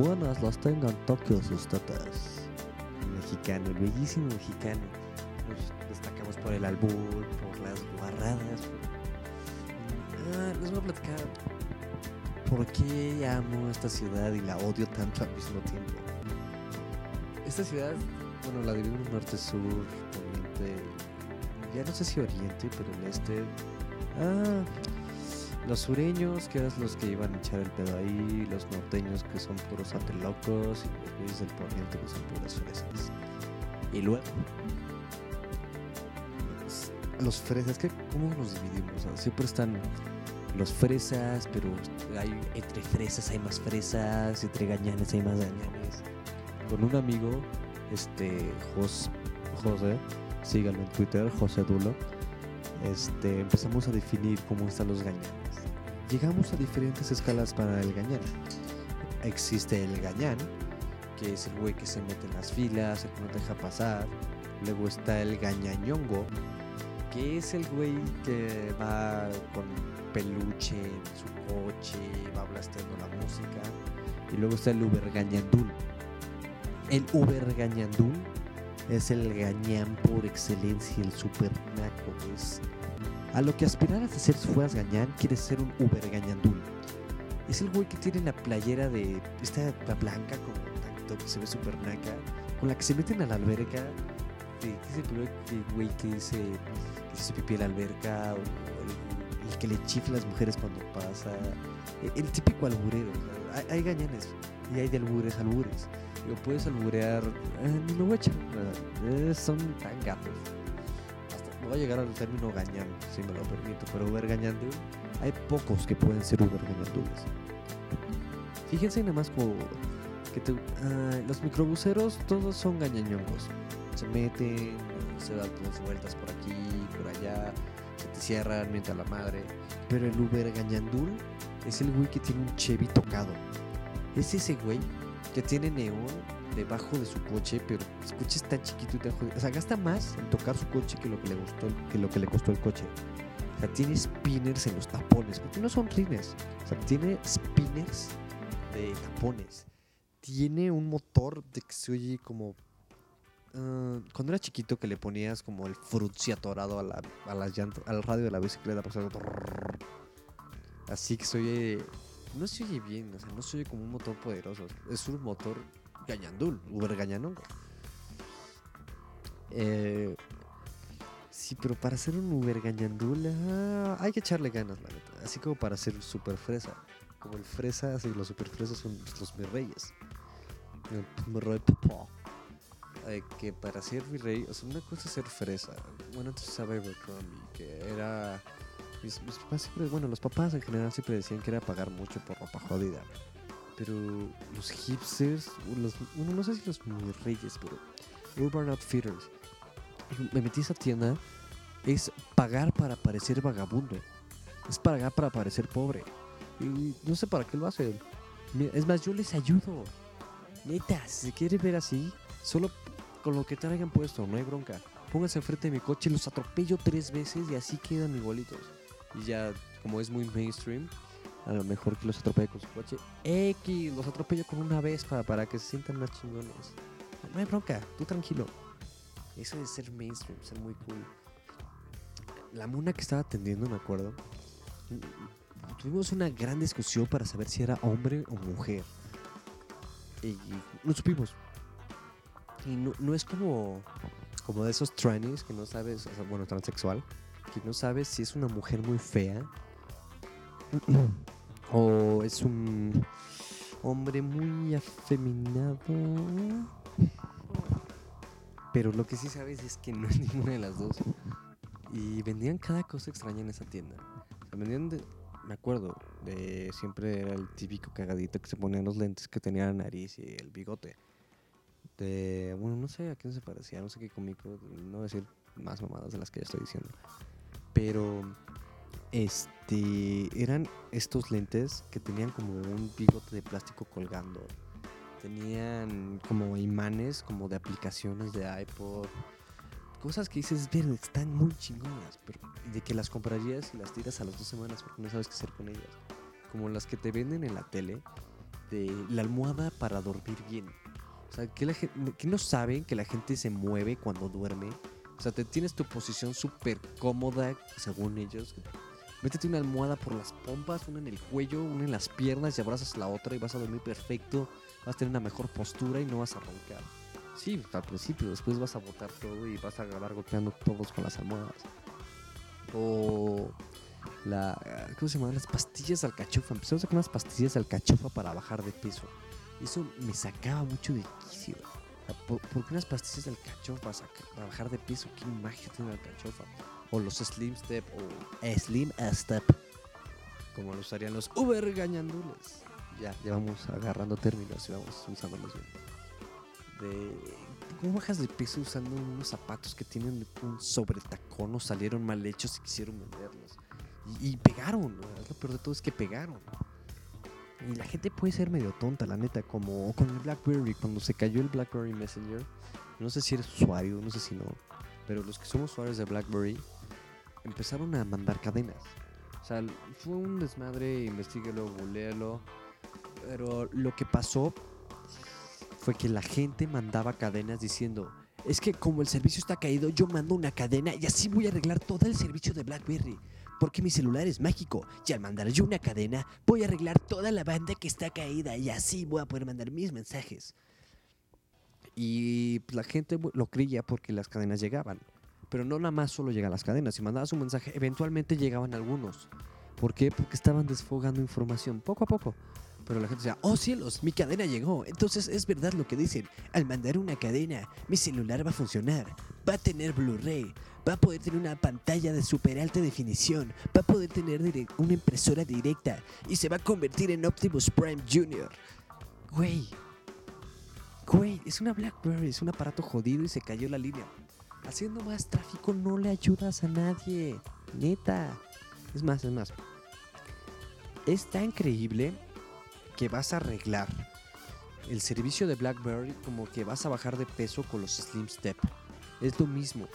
buenas las tengan Tokio sus tetas. Mexicano, el bellísimo mexicano. Nos destacamos por el albur, por las guarradas. Ah, les voy a platicar por qué amo esta ciudad y la odio tanto al mismo tiempo. Esta ciudad, bueno, la dividimos norte-sur, oriente, ya no sé si oriente, pero el este. Ah, los sureños, que eran los que iban a echar el pedo ahí, los norteños que son puros locos y los güeyes del poniente que son puras fresas. Y luego, los fresas, que ¿cómo nos dividimos? Siempre están los fresas, pero hay entre fresas hay más fresas, entre gañanes hay más gañanes. Con un amigo, este, Jos, José, síganlo en Twitter, José Dulo, este, empezamos a definir cómo están los gañanes. Llegamos a diferentes escalas para el gañán. Existe el gañán, que es el güey que se mete en las filas, el que no deja pasar. Luego está el gañañongo, que es el güey que va con peluche en su coche, va blasteando la música. Y luego está el Uber Gañandul. El Uber Gañandul es el gañán por excelencia, el super naco. Es a lo que aspiraras a ser si fueras gañán, quieres ser un Uber Gañandul. Es el güey que tiene la playera de esta la blanca como tanto que se ve super naca, con la que se meten a la alberca. ¿Qué es el güey que dice que se pipí la alberca? O el, que le chifla a las mujeres cuando pasa. El, el típico alburero. hay, hay gañanes y hay de albures albures. Lo puedes alburear. eh, ni me voy a echar. nada, eh, son tan gatos. Hasta voy a llegar al término gañán, si me lo permito. Pero Uber gañandul, hay pocos que pueden ser Uber gañandules. Fíjense nada más como que te- ah, los microbuseros todos son gañañongos. Se meten, se dan dos vueltas por aquí, por allá, se te cierran mientras la madre. Pero el Uber gañandul es el güey que tiene un Chevy tocado. Es ese güey que tiene neón debajo de su coche, pero su coche es tan chiquito y tan jodido. O sea, gasta más en tocar su coche que lo que le costó, que lo que le costó el coche. O sea, tiene spinners en los tapones, porque no son rines. O sea, tiene spinners de tapones. Tiene un motor de que se oye como... ah, cuando era chiquito que le ponías como el frutzi atorado a la, a las llantas- al radio de la bicicleta, algo así que se oye no se oye bien, o sea, no se oye como un motor poderoso. Es un motor gañandul, Uber. Eh, sí, pero para hacer un Uber gañandul ah, hay que echarle ganas, la neta. Así como para ser super fresa. Como el fresa, así los super fresas son los mis reyes. El mi rey papá. Eh, que para ser mi rey, o sea, una cosa es ser fresa. Bueno, antes estaba Abercrombie, que era mis, papás siempre, bueno, los papás en general siempre decían que era pagar mucho por ropa jodida. Pero los hipsters, los, bueno, no sé si los muy reyes, pero Urban Outfitters, me metí esa tienda, es pagar para parecer vagabundo. Es pagar para parecer pobre. Y no sé para qué lo hacen. Es más, yo les ayudo. Neta, si se quiere ver así, solo con lo que traigan puesto, no hay bronca. Pónganse enfrente de mi coche, los atropello tres veces y así quedan igualitos. Y ya, como es muy mainstream, a lo mejor que los atropelle con su coche. X, los atropello con una vez para, que se sientan más chingones. No hay bronca, tú tranquilo. Eso de ser mainstream, ser muy cool. La muna que estaba atendiendo, me acuerdo. Tuvimos una gran discusión para saber si era hombre o mujer. Y no supimos. Y no, no es como, como de esos trannies que no sabes, bueno, transexual, que no sabes si es una mujer muy fea o es un hombre muy afeminado. Pero lo que sí sabes es que no es ninguna de las dos. Y vendían cada cosa extraña en esa tienda. O sea, vendían de, me acuerdo, de siempre era el típico cagadito que se ponían los lentes que tenía la nariz y el bigote. De, bueno, no sé a quién se parecía, no sé qué cómico, no decir más mamadas de las que ya estoy diciendo. Pero este eran estos lentes que tenían como un bigote de plástico colgando. Tenían como imanes como de aplicaciones de iPod. Cosas que dices, están muy chingonas, pero de que las comprarías y las tiras a las dos semanas porque no sabes qué hacer con ellas. Como las que te venden en la tele, de la almohada para dormir bien. O sea, que, la que no saben que la gente se mueve cuando duerme. O sea, te tienes tu posición súper cómoda, según ellos. Métete una almohada por las pompas, una en el cuello, una en las piernas y abrazas la otra y vas a dormir perfecto. Vas a tener una mejor postura y no vas a roncar. Sí, al principio, después vas a botar todo y vas a acabar golpeando todos con las almohadas. O la, ¿cómo se llaman? Las pastillas de alcachofa. Empezamos a sacar unas pastillas de alcachofa para bajar de peso. Eso me sacaba mucho de quicio. ¿Por, qué unas pastillas de alcachofa para bajar de peso? ¿Qué magia tiene la alcachofa? O los Slim Step o Slim Step. Como lo usarían los Uber gañandules. Ya, ya vamos agarrando términos y vamos usándolos bien. De, ¿Cómo bajas de peso usando unos zapatos que tienen un sobretacón o salieron mal hechos y quisieron venderlos? Y, pegaron, lo peor de todo es que pegaron. Y la gente puede ser medio tonta, la neta, como con el BlackBerry, cuando se cayó el BlackBerry Messenger. No sé si eres usuario, no sé si no, pero los que somos usuarios de BlackBerry empezaron a mandar cadenas. O sea, fue un desmadre, investiguelo, googlealo. Pero lo que pasó fue que la gente mandaba cadenas diciendo, es que como el servicio está caído, yo mando una cadena y así voy a arreglar todo el servicio de BlackBerry porque mi celular es mágico y al mandar yo una cadena voy a arreglar toda la banda que está caída y así voy a poder mandar mis mensajes. Y la gente lo creía porque las cadenas llegaban. Pero no nada más solo llegan las cadenas. Si mandabas un mensaje, eventualmente llegaban algunos. ¿Por qué? Porque estaban desfogando información poco a poco. Pero la gente decía, oh cielos, mi cadena llegó. Entonces es verdad lo que dicen. Al mandar una cadena, mi celular va a funcionar. Va a tener Blu-ray. Va a poder tener una pantalla de super alta definición. Va a poder tener una impresora directa. Y se va a convertir en Optimus Prime Jr. Güey. Güey, es una BlackBerry, es un aparato jodido y se cayó la línea. Haciendo más tráfico no le ayudas a nadie. Neta. Es más, es más. Es tan increíble que vas a arreglar el servicio de BlackBerry como que vas a bajar de peso con los Slim Step. Es lo mismo.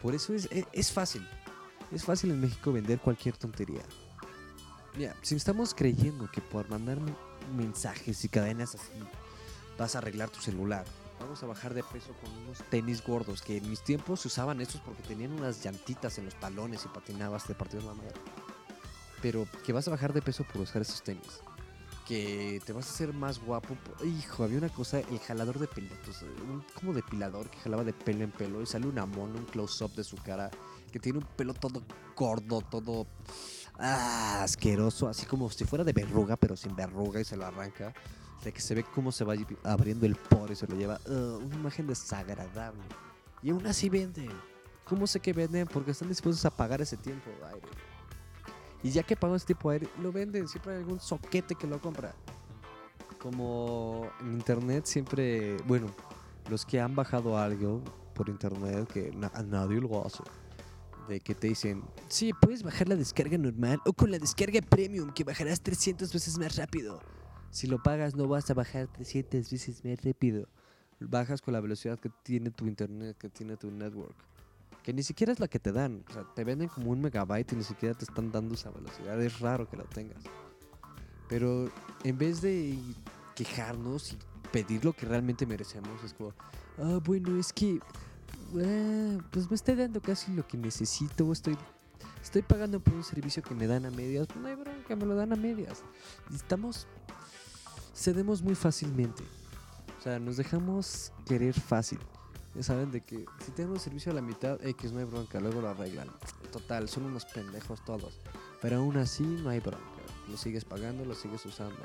Por eso es, es, fácil. Es fácil en México vender cualquier tontería. Mira, si estamos creyendo que por mandar mensajes y cadenas así vas a arreglar tu celular, vamos a bajar de peso con unos tenis gordos que en mis tiempos se usaban estos porque tenían unas llantitas en los talones y patinabas de partido de la madre. Pero que vas a bajar de peso por usar esos tenis que te vas a hacer más guapo. Hijo, había una cosa, el jalador de pelitos, un como depilador que jalaba de pelo en pelo y sale una mono, un close-up de su cara, que tiene un pelo todo gordo, todo ah, asqueroso, así como si fuera de verruga, pero sin verruga y se lo arranca. De que se ve cómo se va abriendo el poro y se lo lleva. una imagen desagradable. Y aún así venden. ¿Cómo sé que venden? Porque están dispuestos a pagar ese tiempo aire. Y ya que pagó ese tipo de aire, lo venden. Siempre hay algún soquete que lo compra. Como en internet siempre, bueno, los que han bajado algo por internet, que a nadie lo hace, de que te dicen, sí, puedes bajar la descarga normal o con la descarga premium que bajarás 300 veces más rápido. Si lo pagas no vas a bajar 300 veces más rápido. Bajas con la velocidad que tiene tu internet, que tiene tu network que ni siquiera es la que te dan. O sea, te venden como un megabyte y ni siquiera te están dando esa velocidad. Es raro que la tengas. Pero en vez de quejarnos y pedir lo que realmente merecemos, es como, ah, bueno, es que, ah, pues me estoy dando casi lo que necesito. Estoy, estoy pagando por un servicio que me dan a medias. Pues no hay bronca, me lo dan a medias. Estamos, cedemos muy fácilmente. O sea, nos dejamos querer fácil. Ya saben de que si tenemos servicio a la mitad, X no hay bronca, luego lo arreglan. Total, son unos pendejos todos. Pero aún así no hay bronca. Lo sigues pagando, lo sigues usando.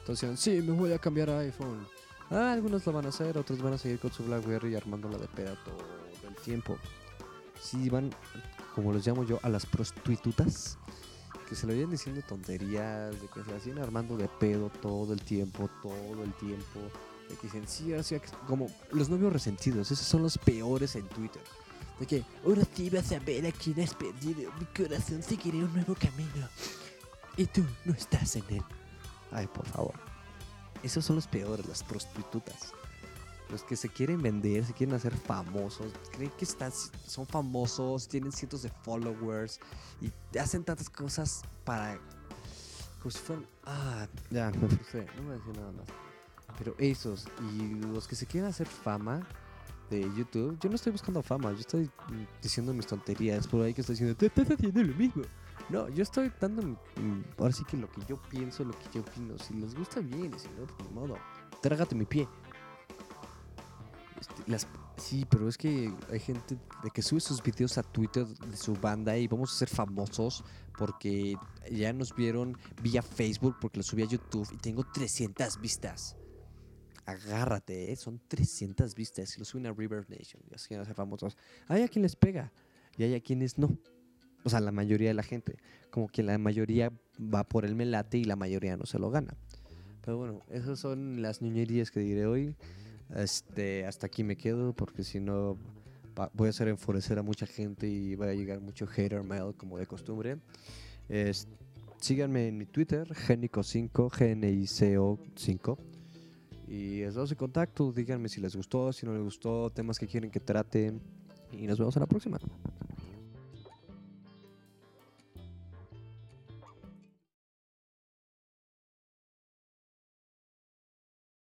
Entonces, sí, me voy a cambiar a iPhone. Ah, algunos lo van a hacer, otros van a seguir con su BlackBerry armándola de peda todo el tiempo. Si van, como los llamo yo, a las prostitutas, que se lo vayan diciendo tonterías, de que se hacen armando de pedo todo el tiempo, todo el tiempo que dicen, sí, como los novios resentidos, esos son los peores en Twitter. De que, ahora sí vas a ver a quién has perdido, mi corazón seguirá un nuevo camino. Y tú no estás en él. Ay, por favor. Esos son los peores, las prostitutas. Los que se quieren vender, se quieren hacer famosos, creen que están, son famosos, tienen cientos de followers y hacen tantas cosas para Como si fueran. Ah, ya, me frustré. No voy a decir nada más. Pero esos y los que se quieren hacer fama de YouTube, yo no estoy buscando fama, yo estoy diciendo mis tonterías por ahí que estoy diciendo, te estás haciendo lo mismo. No, yo estoy dando, ahora sí que lo que yo pienso, lo que yo opino. Si les gusta bien, si no, pues ni modo. Trágate mi pie. Este, las, sí, pero es que hay gente de que sube sus videos a Twitter de su banda y vamos a ser famosos porque ya nos vieron vía Facebook porque lo subí a YouTube y tengo 300 vistas. Agárrate, ¿eh? son 300 vistas y lo suben a River Nation. Ya se van a ser famosos. Hay a quien les pega y hay a quienes no. O sea, la mayoría de la gente. Como que la mayoría va por el melate y la mayoría no se lo gana. Pero bueno, esas son las niñerías que diré hoy. Este, hasta aquí me quedo porque si no voy a hacer enfurecer a mucha gente y va a llegar mucho hater mail como de costumbre. Es- síganme en mi Twitter, Genico5, G-N-I-C-O 5. Y estamos en contacto. Díganme si les gustó, si no les gustó, temas que quieren que trate. Y nos vemos en la próxima.